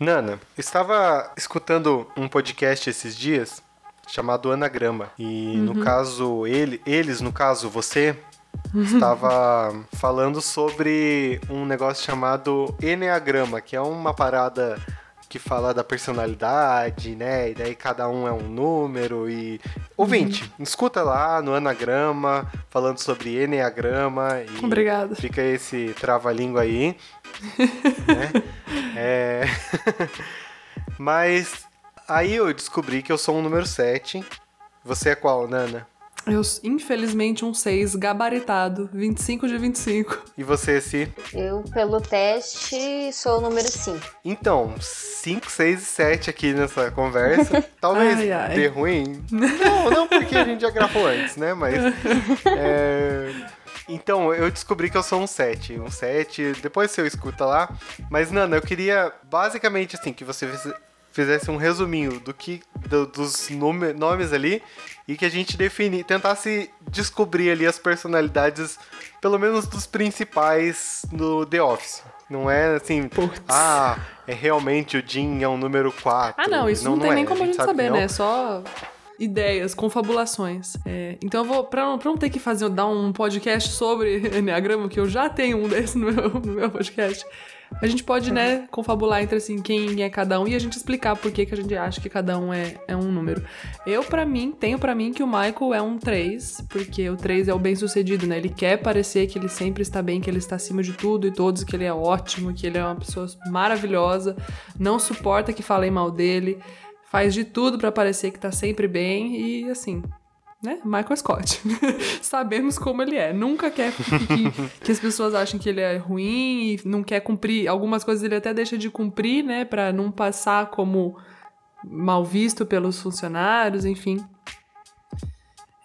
Nana, estava escutando um podcast esses dias chamado Anagrama. E uhum. no caso, ele, eles, no caso, você, estava falando sobre um negócio chamado Enneagrama, que é uma parada que fala da personalidade, né? E daí cada um é um número e... Ouvinte, uhum. escuta lá no Anagrama, falando sobre Enneagrama e... Obrigado. Fica esse trava-língua aí, né? É... Mas aí eu descobri que eu sou um número 7. Você é qual, Nana? Eu, infelizmente, um 6 gabaritado, 25 de 25. E você, Si? Eu, pelo teste, sou o número 5. Então, 5, 6 e 7 aqui nessa conversa. Talvez ai, ai. dê ruim. Não, não porque a gente já gravou antes, né? Mas. É... Então, eu descobri que eu sou um 7. Um 7, depois você escuta lá. Mas, Nana, eu queria basicamente assim que você fizesse um resuminho do que do, dos nome, nomes ali e que a gente defini, tentasse descobrir ali as personalidades, pelo menos dos principais no The Office. Não é assim, Puts. ah, é realmente o Jim é um número 4. Ah, não, isso não, não tem não nem é. como a gente, a gente saber, né? É só ideias, confabulações. É, então eu vou, pra não, pra não ter que fazer, dar um podcast sobre Enneagrama, que eu já tenho um desse no meu, no meu podcast, a gente pode, né, confabular entre assim quem é cada um e a gente explicar por que, que a gente acha que cada um é, é um número. Eu, para mim, tenho para mim que o Michael é um 3, porque o 3 é o bem-sucedido, né? Ele quer parecer que ele sempre está bem, que ele está acima de tudo e todos, que ele é ótimo, que ele é uma pessoa maravilhosa, não suporta que falem mal dele, faz de tudo para parecer que tá sempre bem e assim, né? Michael Scott. Sabemos como ele é. Nunca quer que, que, as pessoas achem que ele é ruim e não quer cumprir. Algumas coisas ele até deixa de cumprir, né? Pra não passar como mal visto pelos funcionários, enfim.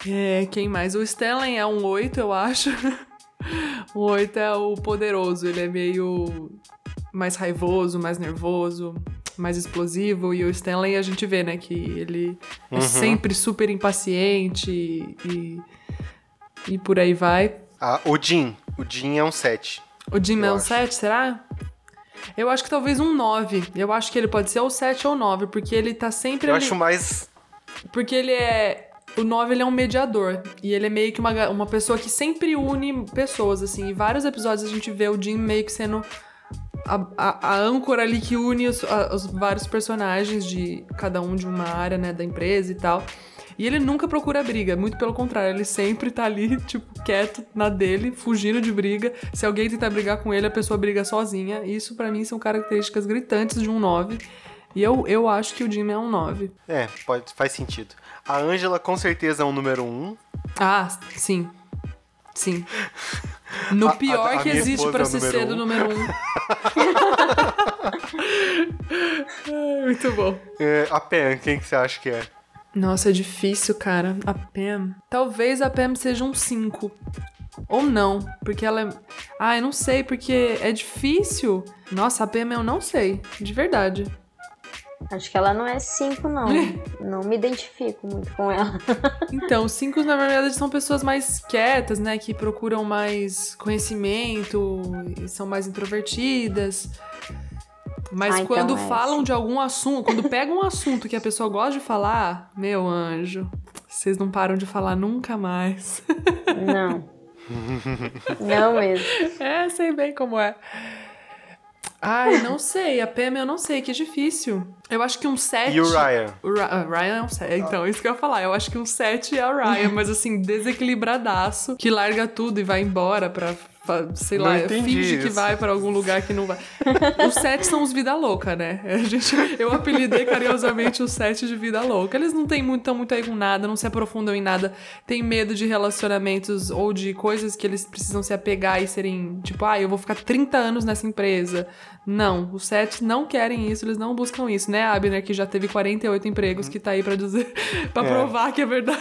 É, quem mais? O Stanley é um 8, eu acho. o 8 é o poderoso. Ele é meio mais raivoso, mais nervoso mais explosivo. E o Stanley a gente vê, né, que ele é uhum. é sempre super impaciente e, e por aí vai. Ah, o Jim. O Jim é um 7. O Jim é um 7, será? Eu acho que talvez um 9. Eu acho que ele pode ser ou 7 ou 9, porque ele tá sempre. Eu ali... acho mais. Porque ele é. O 9 ele é um mediador. E ele é meio que uma, uma pessoa que sempre une pessoas, assim. Em vários episódios a gente vê o Jim meio que sendo a, a, a, âncora ali que une os, a, os, vários personagens de cada um de uma área, né, da empresa e tal. E ele nunca procura briga, muito pelo contrário, ele sempre tá ali, tipo, quieto na dele, fugindo de briga. Se alguém tentar brigar com ele, a pessoa briga sozinha. Isso para mim são características gritantes de um 9. E eu, eu acho que o Jimmy é um 9. É, pode, faz sentido. A Angela com certeza é um número 1. Ah, sim. Sim. No pior a, a, a que existe para é se ser um. do número um. Muito bom. É, a Pam, quem que você acha que é? Nossa, é difícil, cara. A Pam. Talvez a Pam seja um 5. Ou não, porque ela é. Ah, eu não sei, porque é difícil. Nossa, a Pam eu não sei, de verdade. Acho que ela não é cinco, não. não me identifico muito com ela. então, cinco, na verdade, são pessoas mais quietas, né? Que procuram mais conhecimento, são mais introvertidas. Mas ah, quando então é falam de algum assunto, quando pegam um assunto que a pessoa gosta de falar, meu anjo, vocês não param de falar nunca mais. Não. não mesmo. É, sei bem como é. Ai, não sei. A Pam eu não sei, que difícil. Eu acho que um 7. E o Ryan? O Ra uh, Ryan é um 7. Então, isso que eu ia falar. Eu acho que um 7 é o Ryan, mas assim, desequilibradaço, que larga tudo e vai embora pra sei lá, finge isso. que vai para algum lugar que não vai. os sete são os vida louca, né? A gente, eu apelidei carinhosamente os sete de vida louca. Eles não têm muito, tão muito aí com nada, não se aprofundam em nada, têm medo de relacionamentos ou de coisas que eles precisam se apegar e serem, tipo, ah, eu vou ficar 30 anos nessa empresa. Não, os sete não querem isso, eles não buscam isso, né, Abner, que já teve 48 empregos, que tá aí para dizer, para é. provar que é verdade.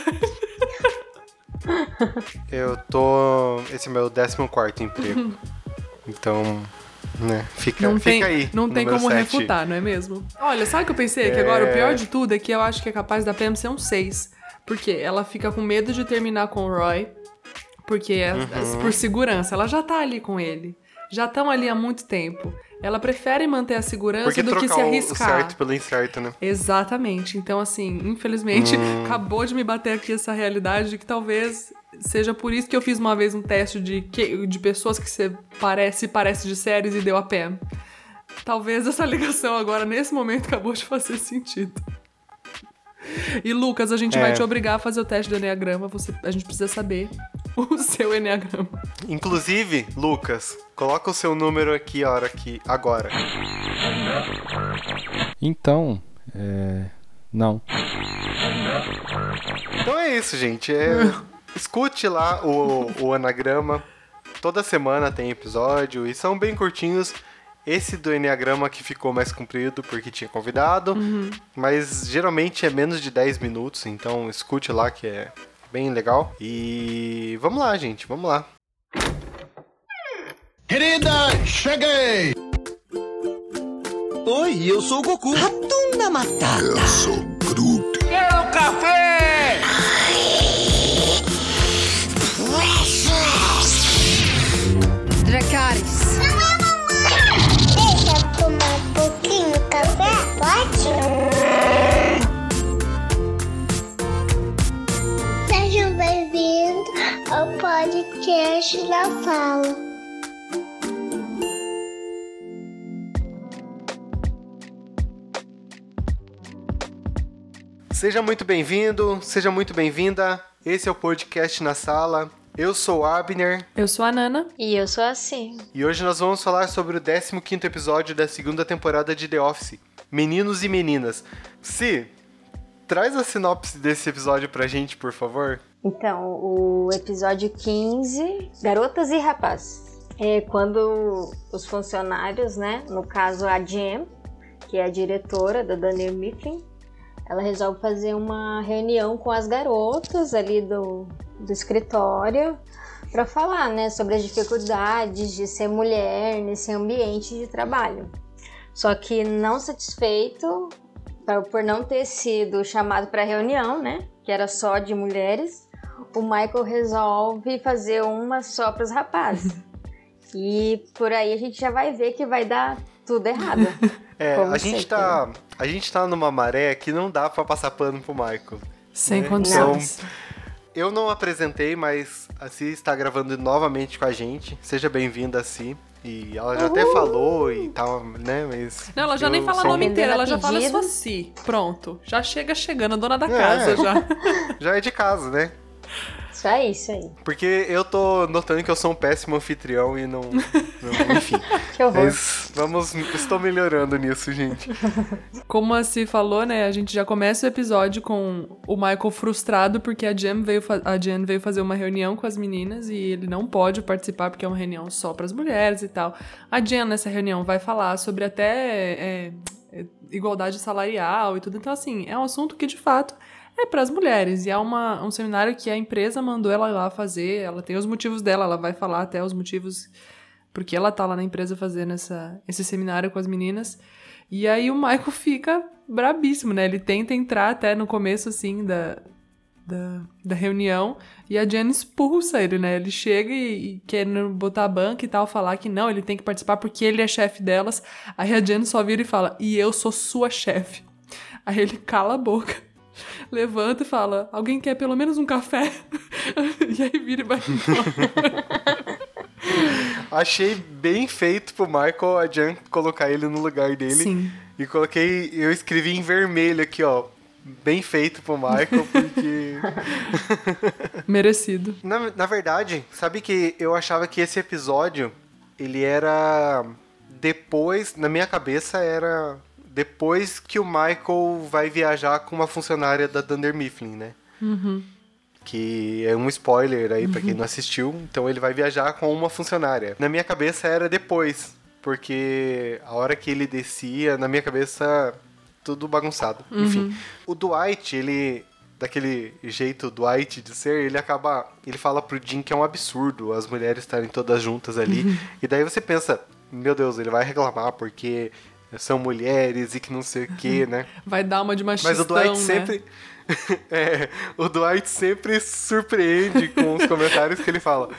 Eu tô. Esse é meu 14 emprego. Então. Né? Fica, não fica tem, aí. Não tem como 7. refutar, não é mesmo? Olha, sabe o que eu pensei? É... Que agora o pior é. de tudo é que eu acho que é capaz da Pam ser um 6. Porque ela fica com medo de terminar com o Roy. Porque é, uhum. por segurança, ela já tá ali com ele. Já estão ali há muito tempo. Ela prefere manter a segurança Porque do que se arriscar. O certo pelo incerto, né? Exatamente. Então, assim, infelizmente, hum. acabou de me bater aqui essa realidade de que talvez seja por isso que eu fiz uma vez um teste de, que, de pessoas que se parece, parece de séries e deu a pé. Talvez essa ligação agora, nesse momento, acabou de fazer sentido. E Lucas, a gente é. vai te obrigar a fazer o teste do Enneagrama. Você, a gente precisa saber o seu Enneagrama. Inclusive, Lucas, coloca o seu número aqui, hora aqui, agora. Então, é... não. Então é isso, gente. É... Escute lá o, o anagrama. Toda semana tem episódio e são bem curtinhos. Esse do Enneagrama que ficou mais comprido porque tinha convidado, uhum. mas geralmente é menos de 10 minutos, então escute lá que é bem legal. E vamos lá, gente, vamos lá. Querida, cheguei! Oi, eu sou o Goku. Ratunda Matata. Eu sou Groot. Quero café! Podcast da Fala. Seja muito bem-vindo, seja muito bem-vinda. Esse é o podcast na sala. Eu sou o Abner. Eu sou a Nana. E eu sou a Sim. E hoje nós vamos falar sobre o 15 episódio da segunda temporada de The Office, Meninos e Meninas. Si, traz a sinopse desse episódio pra gente, por favor. Então, o episódio 15, Garotas e Rapazes. É quando os funcionários, né, no caso a Jem, que é a diretora da Daniel Mifflin, ela resolve fazer uma reunião com as garotas ali do, do escritório para falar, né, sobre as dificuldades de ser mulher nesse ambiente de trabalho. Só que não satisfeito por não ter sido chamado para reunião, né, que era só de mulheres, o Michael resolve fazer uma só para os rapazes. E por aí a gente já vai ver que vai dar tudo errado. É, a gente tá, a gente tá numa maré que não dá para passar pano pro Michael. Sem né? condições. Então, eu não apresentei, mas a Si está gravando novamente com a gente. Seja bem-vinda, a Si. E ela já Uhul. até falou e tal, né? Mas. Não, ela já nem fala o nome inteiro, ela já fala só Si. Pronto. Já chega chegando, dona da é. casa já. já é de casa, né? Isso aí, isso aí. Porque eu tô notando que eu sou um péssimo anfitrião e não. não enfim. que horror. Mas vamos. Estou melhorando nisso, gente. Como a Si falou, né? A gente já começa o episódio com o Michael frustrado porque a Jen veio, a Jen veio fazer uma reunião com as meninas e ele não pode participar porque é uma reunião só para as mulheres e tal. A Jen, nessa reunião, vai falar sobre até. É, é, igualdade salarial e tudo. Então, assim, é um assunto que de fato é para as mulheres. E é uma, um seminário que a empresa mandou ela lá fazer. Ela tem os motivos dela, ela vai falar até os motivos porque ela tá lá na empresa fazendo essa, esse seminário com as meninas. E aí o Michael fica brabíssimo, né? Ele tenta entrar até no começo, assim, da, da, da reunião e a Jen expulsa ele, né? Ele chega e, e quer botar a banca e tal, falar que não, ele tem que participar porque ele é chefe delas. Aí a Jen só vira e fala, e eu sou sua chefe. Aí ele cala a boca levanta e fala: Alguém quer pelo menos um café? e aí vira e vai Achei bem feito pro Michael a Jan colocar ele no lugar dele. Sim. E coloquei, eu escrevi em vermelho aqui, ó. Bem feito pro Michael, porque. Merecido. Na, na verdade, sabe que eu achava que esse episódio ele era depois, na minha cabeça era depois que o Michael vai viajar com uma funcionária da Dunder Mifflin, né? Uhum. Que é um spoiler aí uhum. para quem não assistiu. Então ele vai viajar com uma funcionária. Na minha cabeça era depois, porque a hora que ele descia, na minha cabeça tudo bagunçado. Uhum. Enfim, o Dwight, ele daquele jeito Dwight de ser, ele acaba, ele fala pro Jim que é um absurdo as mulheres estarem todas juntas ali. Uhum. E daí você pensa, meu Deus, ele vai reclamar porque são mulheres e que não sei o que, né? Vai dar uma de machistão, Mas o Dwight né? sempre... é, o Dwight sempre surpreende com os comentários que ele fala.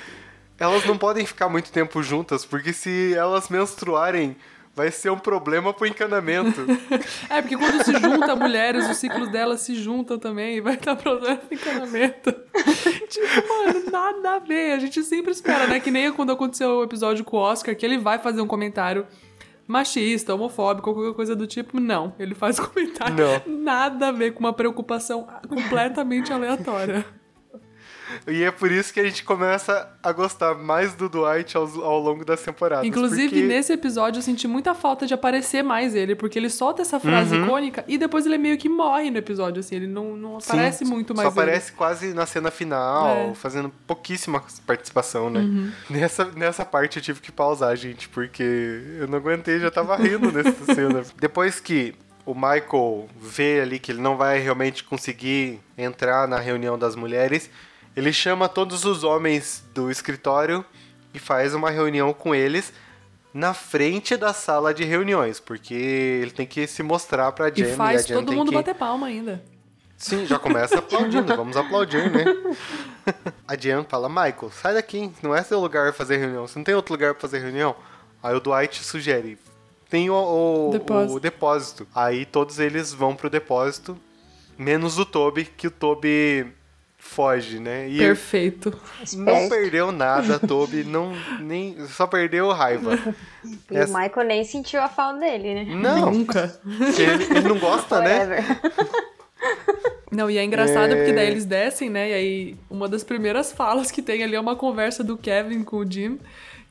Elas não podem ficar muito tempo juntas, porque se elas menstruarem, vai ser um problema pro encanamento. é, porque quando se junta mulheres, os ciclos delas se juntam também e vai dar problema pro encanamento. tipo, mano, nada a ver. A gente sempre espera, né? Que nem quando aconteceu o episódio com o Oscar, que ele vai fazer um comentário machista, homofóbico, qualquer coisa do tipo. Não, ele faz comentário não. nada a ver com uma preocupação completamente aleatória. E é por isso que a gente começa a gostar mais do Dwight ao, ao longo das temporadas. Inclusive, porque... nesse episódio eu senti muita falta de aparecer mais ele, porque ele solta essa frase uhum. icônica e depois ele meio que morre no episódio, assim, ele não, não aparece Sim, muito mais. Só aparece ele. quase na cena final, é. fazendo pouquíssima participação, né? Uhum. Nessa, nessa parte eu tive que pausar, gente, porque eu não aguentei, já tava rindo nessa cena. Depois que o Michael vê ali que ele não vai realmente conseguir entrar na reunião das mulheres, ele chama todos os homens do escritório e faz uma reunião com eles na frente da sala de reuniões, porque ele tem que se mostrar pra Jen. E faz e todo mundo que... bater palma ainda. Sim, já começa aplaudindo, vamos aplaudir, né? A Jen fala, Michael, sai daqui, não é seu lugar pra fazer reunião, você não tem outro lugar pra fazer reunião? Aí o Dwight sugere, tem o, o, depósito. o depósito. Aí todos eles vão pro depósito, menos o Toby, que o Toby foge, né? E Perfeito. Não perdeu nada, Toby, não nem só perdeu raiva. E Essa... o Michael nem sentiu a falta dele, né? Não, nunca. Ele, ele não gosta, né? Não, e é engraçado é... porque daí eles descem, né? E aí uma das primeiras falas que tem ali é uma conversa do Kevin com o Jim,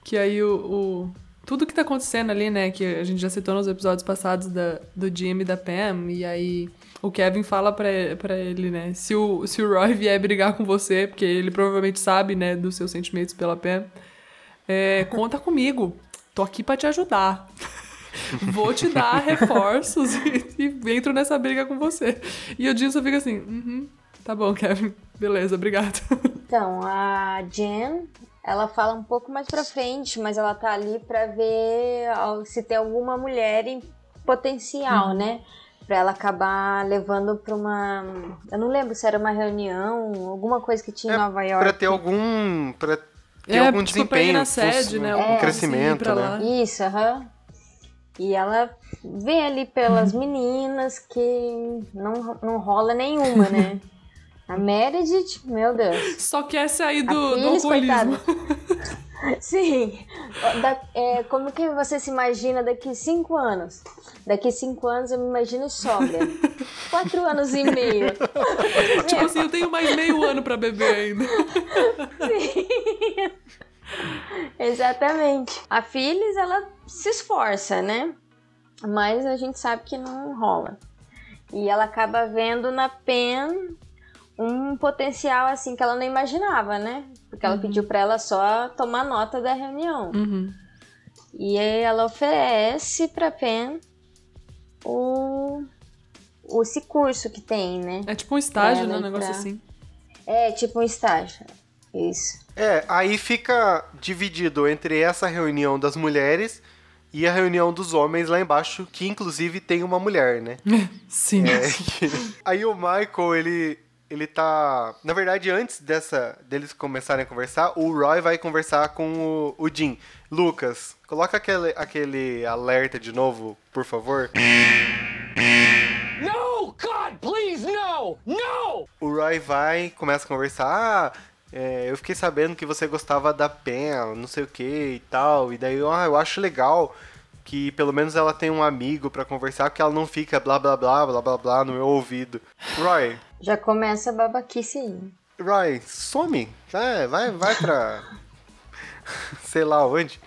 que aí o, o tudo que tá acontecendo ali, né, que a gente já citou nos episódios passados da, do Jim e da Pam, e aí o Kevin fala pra, pra ele, né? Se o, se o Roy vier brigar com você, porque ele provavelmente sabe, né, dos seus sentimentos pela Pam, é, conta comigo. Tô aqui para te ajudar. Vou te dar reforços e, e, entro nessa briga com você. E o Jim só fica assim, uhum, tá bom, Kevin. Beleza, obrigado. Então, a Jen, ela fala um pouco mais pra frente, mas ela tá ali pra ver se tem alguma mulher em potencial, uhum. né? para ela acabar levando para uma. Eu não lembro se era uma reunião, alguma coisa que tinha é, em Nova York. Para ter algum. Pra ter é, algum tipo, desempenho. na sede, né? Um é, crescimento, né? Isso, aham. Uhum. E ela vê ali pelas meninas que não, não rola nenhuma, né? A Meredith, meu Deus. Só quer sair do, do alcoolismo. Sim. Da, é, como que você se imagina daqui cinco anos? Daqui cinco anos eu me imagino sóbria. Quatro anos e meio. tipo assim, eu tenho mais meio ano para beber ainda. Sim. Exatamente. A Phyllis, ela se esforça, né? Mas a gente sabe que não rola. E ela acaba vendo na Pen um potencial assim que ela não imaginava, né? Porque ela uhum. pediu para ela só tomar nota da reunião. Uhum. E aí ela oferece para Pen o, esse curso que tem, né? É tipo um estágio, né? Um negócio pra... assim. É, tipo um estágio. Isso. É, aí fica dividido entre essa reunião das mulheres e a reunião dos homens lá embaixo, que inclusive tem uma mulher, né? Sim. É, que... Aí o Michael, ele ele tá. Na verdade, antes dessa deles começarem a conversar, o Roy vai conversar com o, o Jim. Lucas, coloca aquele, aquele alerta de novo, por favor. No, God, please, no! No! O Roy vai, começa a conversar. Ah, é, eu fiquei sabendo que você gostava da Pen, não sei o que e tal. E daí, ah, eu acho legal que pelo menos ela tem um amigo para conversar, que ela não fica blá blá blá blá blá blá no meu ouvido. Roy. Já começa a babaquice aí. Roy, some. Vai, vai, vai pra. sei lá onde.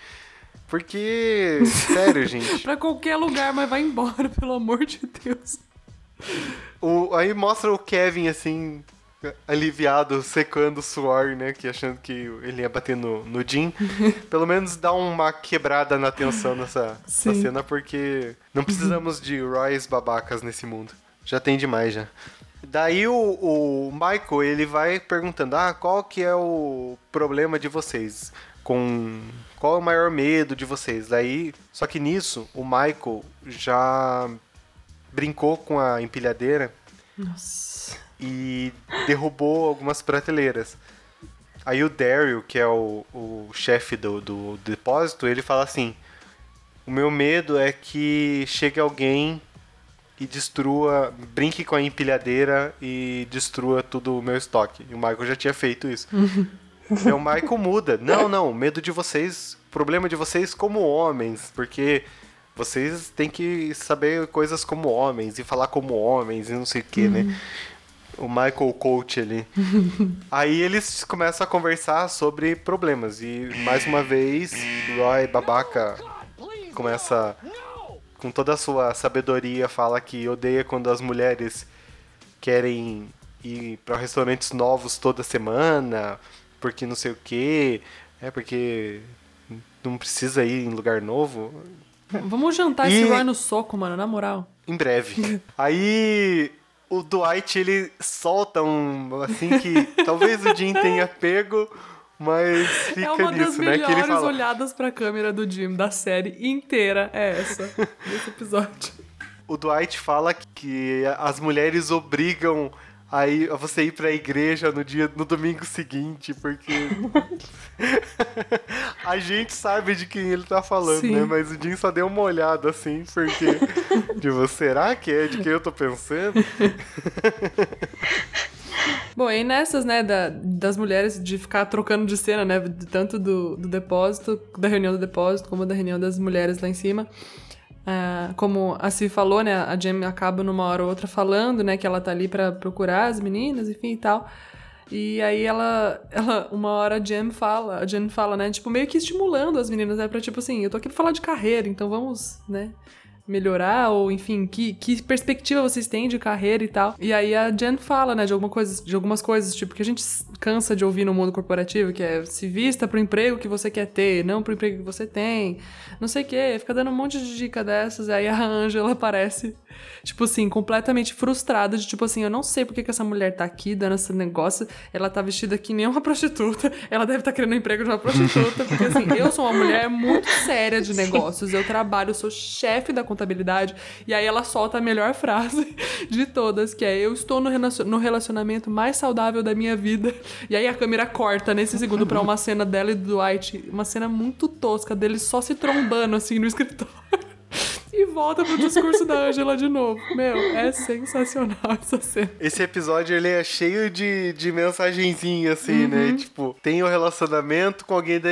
Porque. Sério, gente. pra qualquer lugar, mas vai embora, pelo amor de Deus. O, aí mostra o Kevin assim, aliviado, secando o suor, né? Que achando que ele ia bater no, no Jim. Pelo menos dá uma quebrada na tensão nessa, nessa cena, porque não precisamos de Roy's babacas nesse mundo. Já tem demais, já. Daí o, o Michael, ele vai perguntando, ah, qual que é o problema de vocês? Com... Qual é o maior medo de vocês? Daí, só que nisso, o Michael já brincou com a empilhadeira. Nossa e derrubou algumas prateleiras. Aí o Daryl, que é o, o chefe do, do depósito, ele fala assim: O meu medo é que chegue alguém e destrua, brinque com a empilhadeira e destrua tudo o meu estoque. E o Michael já tinha feito isso. e o Michael muda. Não, não, medo de vocês, problema de vocês como homens, porque vocês têm que saber coisas como homens e falar como homens e não sei o que, né? O Michael Coach ali. Aí eles começam a conversar sobre problemas. E mais uma vez, Roy babaca começa com toda a sua sabedoria fala que odeia quando as mulheres querem ir para restaurantes novos toda semana, porque não sei o quê, é porque não precisa ir em lugar novo. Vamos jantar e... esse Roy no soco, mano, na moral. Em breve. Aí o Dwight ele solta um assim que talvez o Jim tenha pego mas fica É uma nisso, das né, melhores fala... olhadas pra câmera do Jim, da série inteira, é essa, desse episódio. O Dwight fala que as mulheres obrigam a, ir, a você ir pra igreja no dia no domingo seguinte, porque a gente sabe de quem ele tá falando, Sim. né? Mas o Jim só deu uma olhada assim, porque tipo, será que é de quem eu tô pensando? Bom, e nessas, né, da, das mulheres de ficar trocando de cena, né, tanto do, do depósito, da reunião do depósito, como da reunião das mulheres lá em cima. Uh, como a Si falou, né, a Jem acaba numa hora ou outra falando, né, que ela tá ali para procurar as meninas, enfim e tal. E aí ela, ela uma hora a Jen fala, a Jen fala, né, tipo, meio que estimulando as meninas, né, pra tipo assim, eu tô aqui pra falar de carreira, então vamos, né, melhorar, ou enfim, que, que perspectiva vocês têm de carreira e tal. E aí a Jen fala, né, de, alguma coisa, de algumas coisas, tipo, que a gente cansa de ouvir no mundo corporativo, que é se vista pro emprego que você quer ter, não pro emprego que você tem, não sei o quê, fica dando um monte de dica dessas, e aí a Angela aparece, tipo assim, completamente frustrada, de tipo assim, eu não sei porque que essa mulher tá aqui dando esse negócio, ela tá vestida que nem uma prostituta, ela deve estar tá querendo um emprego de uma prostituta, porque assim, eu sou uma mulher muito séria de negócios, eu trabalho, eu sou chefe da contabilidade. E aí ela solta a melhor frase de todas, que é: Eu estou no relacionamento mais saudável da minha vida. E aí a câmera corta nesse segundo para uma cena dela e do Dwight, uma cena muito tosca deles só se trombando assim no escritório. Volta pro discurso da Angela de novo. Meu, é sensacional essa cena. Esse episódio ele é cheio de, de mensagenzinha, assim, né? uhum. né? Tipo, tem o um relacionamento com alguém da,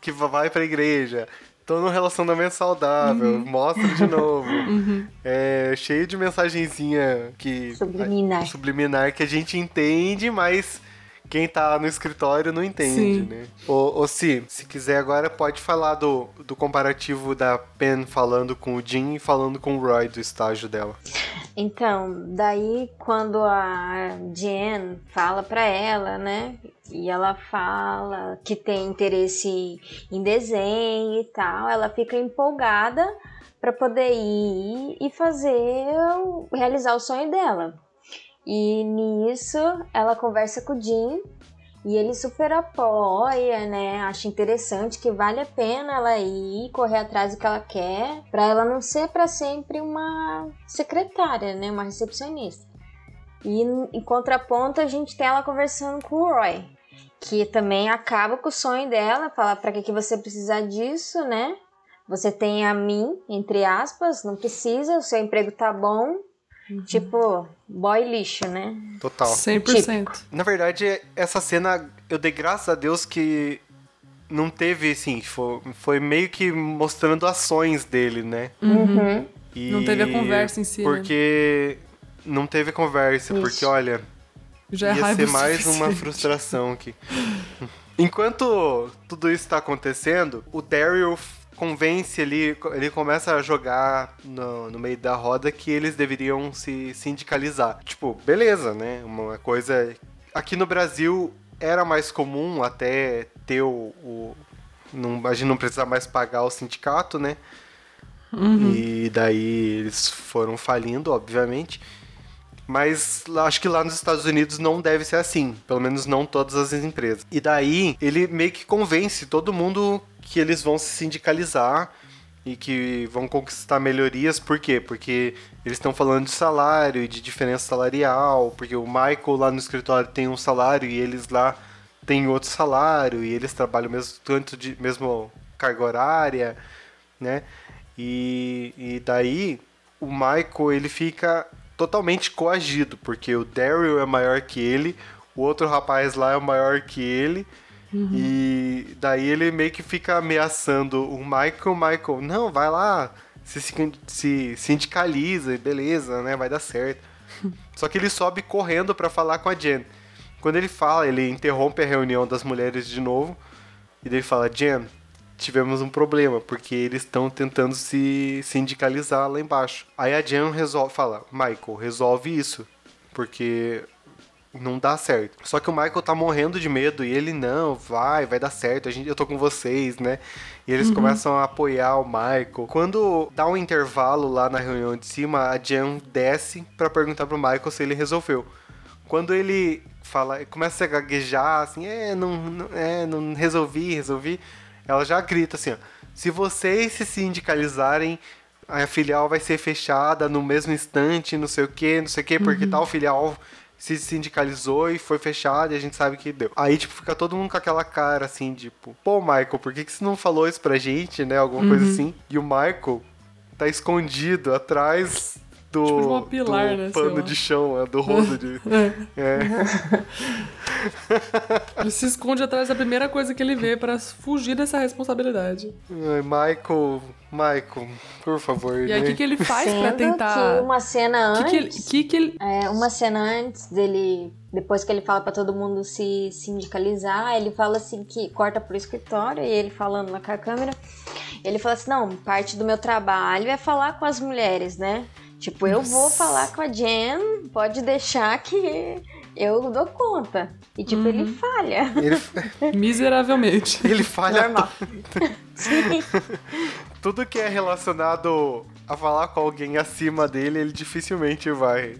que vai pra igreja tô num relacionamento saudável, uhum. mostra de novo. Uhum. É cheio de mensagenzinha que. Subliminar. Subliminar que a gente entende, mas quem tá no escritório não entende, Sim. né? Ô, Si, se quiser agora pode falar do, do comparativo da Pen falando com o Jim e falando com o Roy do estágio dela. Então, daí quando a Jen fala pra ela, né? E ela fala que tem interesse em desenho e tal, ela fica empolgada para poder ir e fazer realizar o sonho dela. E nisso ela conversa com o Jim e ele super apoia, né? Acha interessante que vale a pena ela ir correr atrás do que ela quer, para ela não ser para sempre uma secretária, né? Uma recepcionista. E em contraponto, a gente tem ela conversando com o Roy, que também acaba com o sonho dela, fala para que que você precisa disso, né? Você tem a mim, entre aspas, não precisa, o seu emprego tá bom, Uhum. Tipo, boy lixo, né? Total. 100%. Na verdade, essa cena, eu dei graças a Deus que não teve, assim, foi, foi meio que mostrando ações dele, né? Uhum. E não teve a conversa em si, né? Porque né? não teve conversa, Isso. porque, olha, Já é ia ser mais uma frustração aqui. Enquanto tudo isso tá acontecendo, o Daryl convence ali, ele começa a jogar no, no meio da roda que eles deveriam se sindicalizar. Tipo, beleza, né? Uma coisa. Aqui no Brasil era mais comum até ter o. o não, a gente não precisar mais pagar o sindicato, né? Uhum. E daí eles foram falindo, obviamente. Mas acho que lá nos Estados Unidos não deve ser assim. Pelo menos não todas as empresas. E daí ele meio que convence todo mundo que eles vão se sindicalizar e que vão conquistar melhorias. Por quê? Porque eles estão falando de salário e de diferença salarial, porque o Michael lá no escritório tem um salário e eles lá têm outro salário e eles trabalham mesmo tanto de mesmo carga horária, né? E, e daí o Michael ele fica totalmente coagido, porque o Daryl é maior que ele, o outro rapaz lá é maior que ele. Uhum. E daí ele meio que fica ameaçando o Michael. Michael, não, vai lá, se, se sindicaliza, beleza, né? Vai dar certo. Só que ele sobe correndo para falar com a Jen. Quando ele fala, ele interrompe a reunião das mulheres de novo. E daí ele fala: Jen, tivemos um problema, porque eles estão tentando se sindicalizar lá embaixo. Aí a Jen resolve, fala: Michael, resolve isso. Porque não dá certo. Só que o Michael tá morrendo de medo e ele não, vai, vai dar certo, a gente, eu tô com vocês, né? E eles uhum. começam a apoiar o Michael. Quando dá um intervalo lá na reunião de cima, a Jen desce para perguntar pro Michael se ele resolveu. Quando ele fala, começa a gaguejar assim, é, não, não, é, não resolvi, resolvi. Ela já grita assim, ó, se vocês se sindicalizarem, a filial vai ser fechada no mesmo instante, não sei o que, não sei o que, porque uhum. tal filial se sindicalizou e foi fechado e a gente sabe que deu. Aí, tipo, fica todo mundo com aquela cara assim, tipo, pô, Michael, por que, que você não falou isso pra gente, né? Alguma uhum. coisa assim. E o Michael tá escondido atrás do, tipo pilar, do né, pano de chão, é, do rodo de. é. é. ele se esconde atrás da primeira coisa que ele vê para fugir dessa responsabilidade. Michael, Michael, por favor. E aí o né? que, que ele faz para tentar? Que uma cena antes. Que que ele... Que que ele... É, uma cena antes dele. Depois que ele fala para todo mundo se sindicalizar, ele fala assim que corta pro escritório e ele falando lá com a câmera. Ele fala assim: não, parte do meu trabalho é falar com as mulheres, né? Tipo, eu vou falar com a Jen, pode deixar que eu dou conta. E tipo, uhum. ele falha. Ele... Miseravelmente. Ele falha. Normal. Tudo que é relacionado a falar com alguém acima dele, ele dificilmente vai.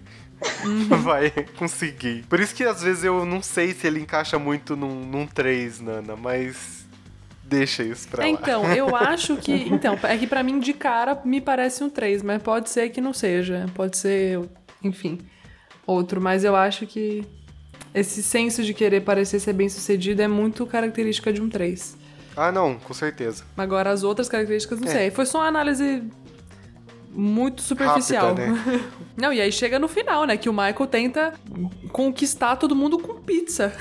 Uhum. vai conseguir. Por isso que às vezes eu não sei se ele encaixa muito num, num 3, Nana, mas deixa isso pra lá. Então, eu acho que. Então, é que pra mim de cara me parece um 3, mas pode ser que não seja. Pode ser, enfim, outro. Mas eu acho que esse senso de querer parecer ser bem sucedido é muito característica de um 3. Ah, não, com certeza. Agora as outras características não é. sei. Foi só uma análise muito superficial. Rápida, né? Não, e aí chega no final, né? Que o Michael tenta conquistar todo mundo com pizza.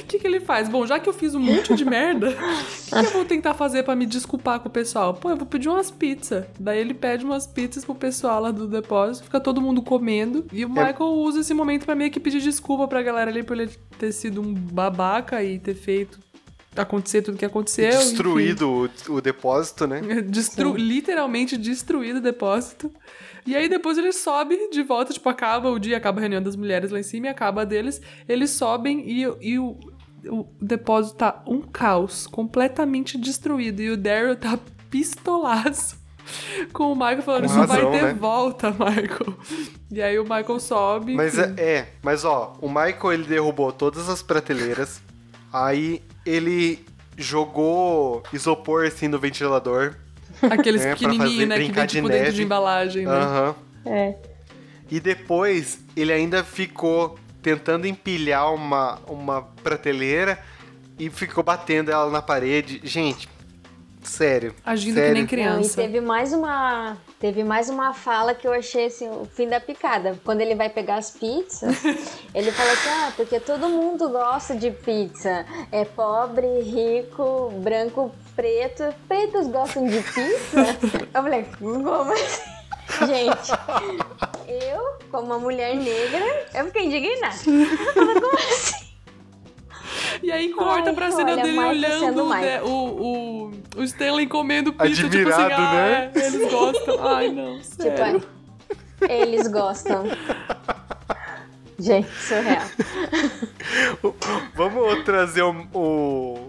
O que, que ele faz? Bom, já que eu fiz um monte de merda, o que, que, eu vou tentar fazer para me desculpar com o pessoal? Pô, eu vou pedir umas pizzas. Daí ele pede umas pizzas pro pessoal lá do depósito, fica todo mundo comendo. E o é. Michael é... usa esse momento para meio que pedir desculpa pra galera ali por ele ter sido um babaca e ter feito acontecer tudo que aconteceu. Destruído o, o, depósito, né? Destru literalmente destruído o depósito. E aí depois ele sobe de volta, tipo, acaba o dia, acaba a reunião das mulheres lá em cima e acaba deles. Eles sobem e, e o, o depósito tá um caos, completamente destruído. E o Daryl tá pistolaço. Com o Michael falando, isso vai ter né? volta, Michael. E aí o Michael sobe. Mas é, é, mas ó, o Michael ele derrubou todas as prateleiras. Aí ele jogou isopor assim no ventilador. Aqueles é, pequenininhos, né? Que vem tipo de dentro de embalagem, né? Aham. Uhum. É. E depois ele ainda ficou tentando empilhar uma, uma prateleira e ficou batendo ela na parede. Gente, sério. Agindo sério. que nem criança. e teve mais uma Teve mais uma fala que eu achei assim, o fim da picada. Quando ele vai pegar as pizzas, ele fala assim: ah, porque todo mundo gosta de pizza. É pobre, rico, branco, preto. Pretos gostam de pizza? Eu falei, como assim? Gente, eu, como uma mulher negra, eu fiquei indignada. como assim? E aí corta Ai, pra cena olha, dele olhando né, o, o, o Stanley comendo pizza, tipo assim, ah, né? é, eles gostam. Ai, não, tipo, sério. Tipo, eles gostam. Gente, surreal. Vamos trazer o, o,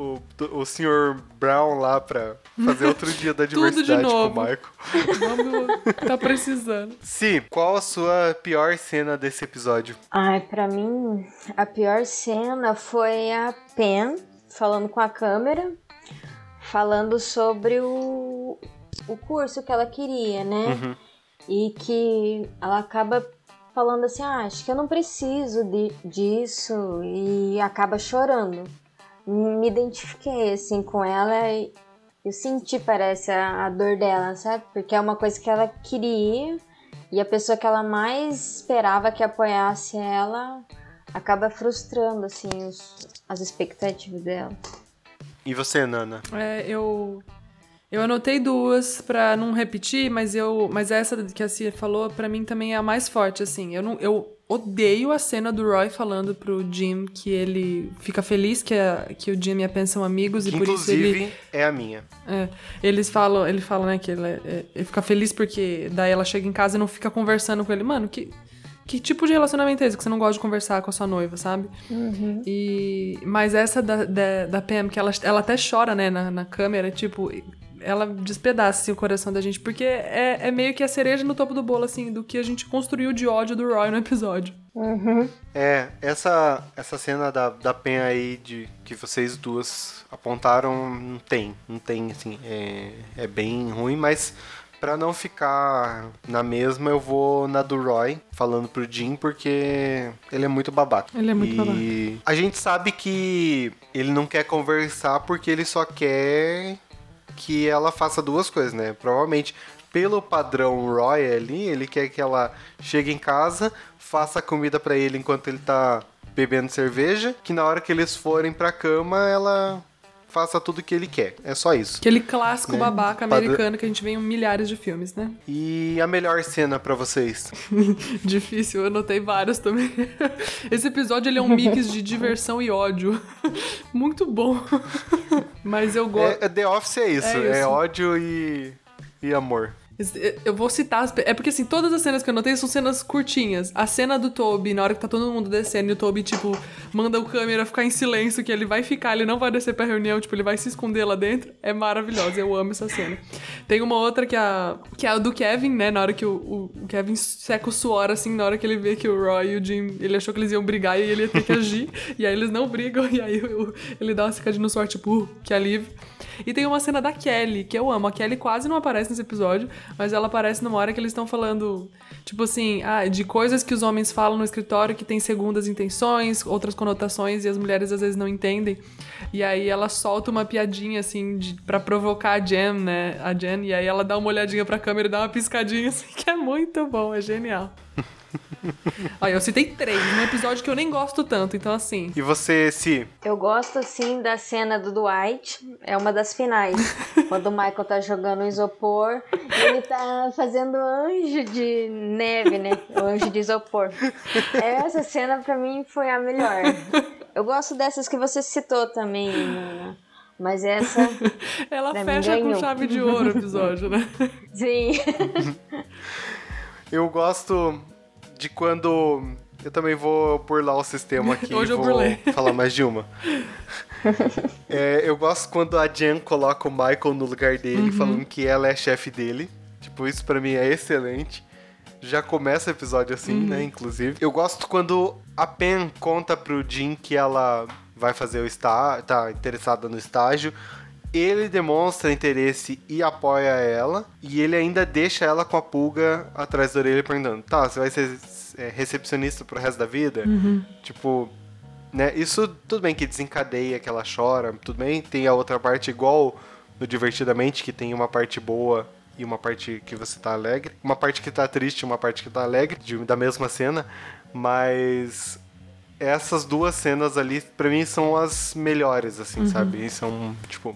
o, o senhor Brown lá pra fazer outro dia da diversidade com o Marco. Vamos, tá precisando. Sim, qual a sua pior cena desse episódio? Ai, pra mim, a pior cena foi a Pen falando com a câmera, falando sobre o, o curso que ela queria, né? Uhum. E que ela acaba falando assim: ah, acho que eu não preciso de, disso, e acaba chorando me identifiquei assim com ela e, eu senti, parece, a, a dor dela, sabe? Porque é uma coisa que ela queria e a pessoa que ela mais esperava que apoiasse ela acaba frustrando, assim, os, as expectativas dela. E você, Nana? É, eu eu anotei duas para não repetir, mas eu, mas essa que a Cia falou para mim também é a mais forte assim. Eu não, eu odeio a cena do Roy falando pro Jim que ele fica feliz que, a, que o Jim e a Pen são amigos que e por isso ele é a minha. É, eles falam, ele fala né que ele, é, ele fica feliz porque daí ela chega em casa e não fica conversando com ele, mano, que que tipo de relacionamento é esse que você não gosta de conversar com a sua noiva, sabe? Uhum. E mas essa da, da, da Pam que ela, ela até chora, né, na, na câmera, tipo, ela despedaça assim, o coração da gente, porque é, é meio que a cereja no topo do bolo, assim, do que a gente construiu de ódio do Roy no episódio. Uhum. É, essa, essa cena da, da Pen aí de que vocês duas apontaram, não tem, não tem, assim, é, é bem ruim, mas para não ficar na mesma, eu vou na do Roy, falando pro Jim, porque ele é muito babaca. Ele é muito e babaca. A gente sabe que ele não quer conversar porque ele só quer que ela faça duas coisas, né? Provavelmente pelo padrão Roy ali, ele quer que ela chegue em casa, faça comida para ele enquanto ele tá bebendo cerveja, que na hora que eles forem pra cama, ela faça tudo o que ele quer. É só isso. Aquele clássico né? babaca americano que a gente vê em milhares de filmes, né? E a melhor cena para vocês? Difícil, eu anotei vários também. Esse episódio ele é um mix de diversão e ódio. Muito bom. Mas eu gosto. É, The Office é isso, é, isso. é ódio e, e amor. Eu vou citar. As... É porque, assim, todas as cenas que eu notei são cenas curtinhas. A cena do Toby, na hora que tá todo mundo descendo e o Toby, tipo, manda o câmera ficar em silêncio, que ele vai ficar, ele não vai descer pra reunião, tipo, ele vai se esconder lá dentro. É maravilhosa, eu amo essa cena. Tem uma outra que é a, que é a do Kevin, né? Na hora que o, o Kevin seca o suor, assim, na hora que ele vê que o Roy e o Jim, ele achou que eles iam brigar e ele ia ter que agir. e aí eles não brigam, e aí ele dá uma secadinha no suor, tipo, uh, que alívio. E tem uma cena da Kelly, que eu amo. A Kelly quase não aparece nesse episódio, mas ela aparece numa hora que eles estão falando, tipo assim, ah, de coisas que os homens falam no escritório que tem segundas intenções, outras conotações, e as mulheres às vezes não entendem. E aí ela solta uma piadinha, assim, de, pra provocar a Jen, né? A Jen, e aí ela dá uma olhadinha pra câmera e dá uma piscadinha, assim, que é muito bom, é genial. Olha, eu citei três, um episódio que eu nem gosto tanto, então assim. E você, Si? Eu gosto, assim, da cena do Dwight, é uma das finais. quando o Michael tá jogando o isopor, ele tá fazendo anjo de neve, né? O anjo de isopor. Essa cena pra mim foi a melhor. Eu gosto dessas que você citou também. Mas essa. Ela fecha com chave de ouro o episódio, né? Sim. Eu gosto de quando. Eu também vou burlar o sistema aqui Hoje e vou falar mais de uma. é, eu gosto quando a Jen coloca o Michael no lugar dele, uhum. falando que ela é chefe dele. Tipo, isso para mim é excelente. Já começa o episódio assim, uhum. né? Inclusive. Eu gosto quando a Pen conta pro Jim que ela vai fazer o estágio, tá interessada no estágio. Ele demonstra interesse e apoia ela. E ele ainda deixa ela com a pulga atrás da orelha perguntando: Tá, você vai ser é, recepcionista pro resto da vida? Uhum. Tipo, né? Isso tudo bem que desencadeia que ela chora, tudo bem. Tem a outra parte igual no Divertidamente, que tem uma parte boa e uma parte que você tá alegre. Uma parte que tá triste e uma parte que tá alegre, de, da mesma cena. Mas essas duas cenas ali, pra mim, são as melhores, assim, uhum. sabe? E são, tipo,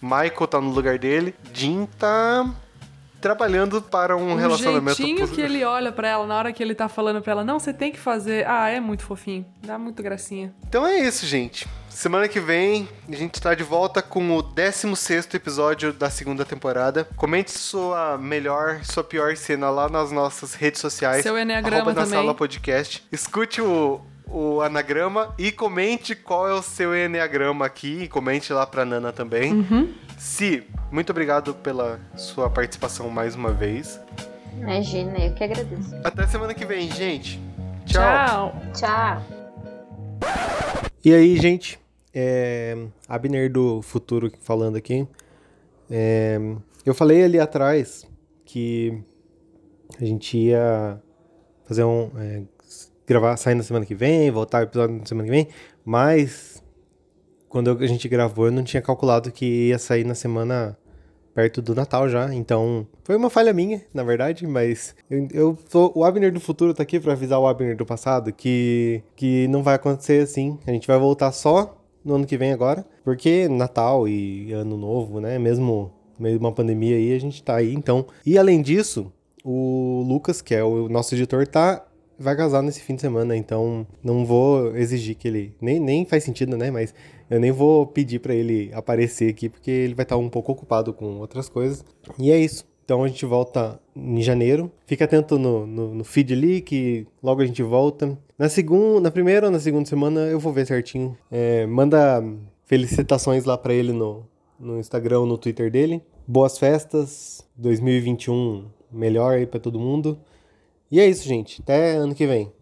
Michael tá no lugar dele, Jim tá trabalhando para um o relacionamento. Jeitinho que ele olha para ela na hora que ele tá falando para ela, não, você tem que fazer. Ah, é muito fofinho. Dá muito gracinha. Então é isso, gente. Semana que vem a gente tá de volta com o 16 episódio da segunda temporada. Comente sua melhor, sua pior cena lá nas nossas redes sociais. Seu Enneagrama na também. Sala Podcast. Escute o, o anagrama e comente qual é o seu enneagrama aqui. Comente lá pra Nana também. Uhum. Si, muito obrigado pela sua participação mais uma vez. Imagina, eu que agradeço. Até semana que vem, gente. Tchau. Tchau. E aí, gente? É, Abner do Futuro falando aqui. É, eu falei ali atrás que a gente ia fazer um. É, gravar, sair na semana que vem, voltar o episódio na semana que vem, mas quando a gente gravou, eu não tinha calculado que ia sair na semana perto do Natal já, então foi uma falha minha, na verdade, mas eu, eu sou, o Abner do futuro tá aqui para avisar o Abner do passado que, que não vai acontecer assim, a gente vai voltar só no ano que vem agora, porque Natal e Ano Novo, né, mesmo meio de uma pandemia aí, a gente tá aí, então. E além disso, o Lucas, que é o nosso editor, tá vai casar nesse fim de semana, então não vou exigir que ele. Nem, nem faz sentido, né? Mas eu nem vou pedir para ele aparecer aqui, porque ele vai estar um pouco ocupado com outras coisas. E é isso. Então a gente volta em janeiro. Fica atento no, no, no feed ali, que logo a gente volta. Na segunda, na primeira ou na segunda semana eu vou ver certinho. É, manda felicitações lá para ele no, no Instagram, no Twitter dele. Boas festas, 2021 melhor aí para todo mundo. E é isso, gente. Até ano que vem.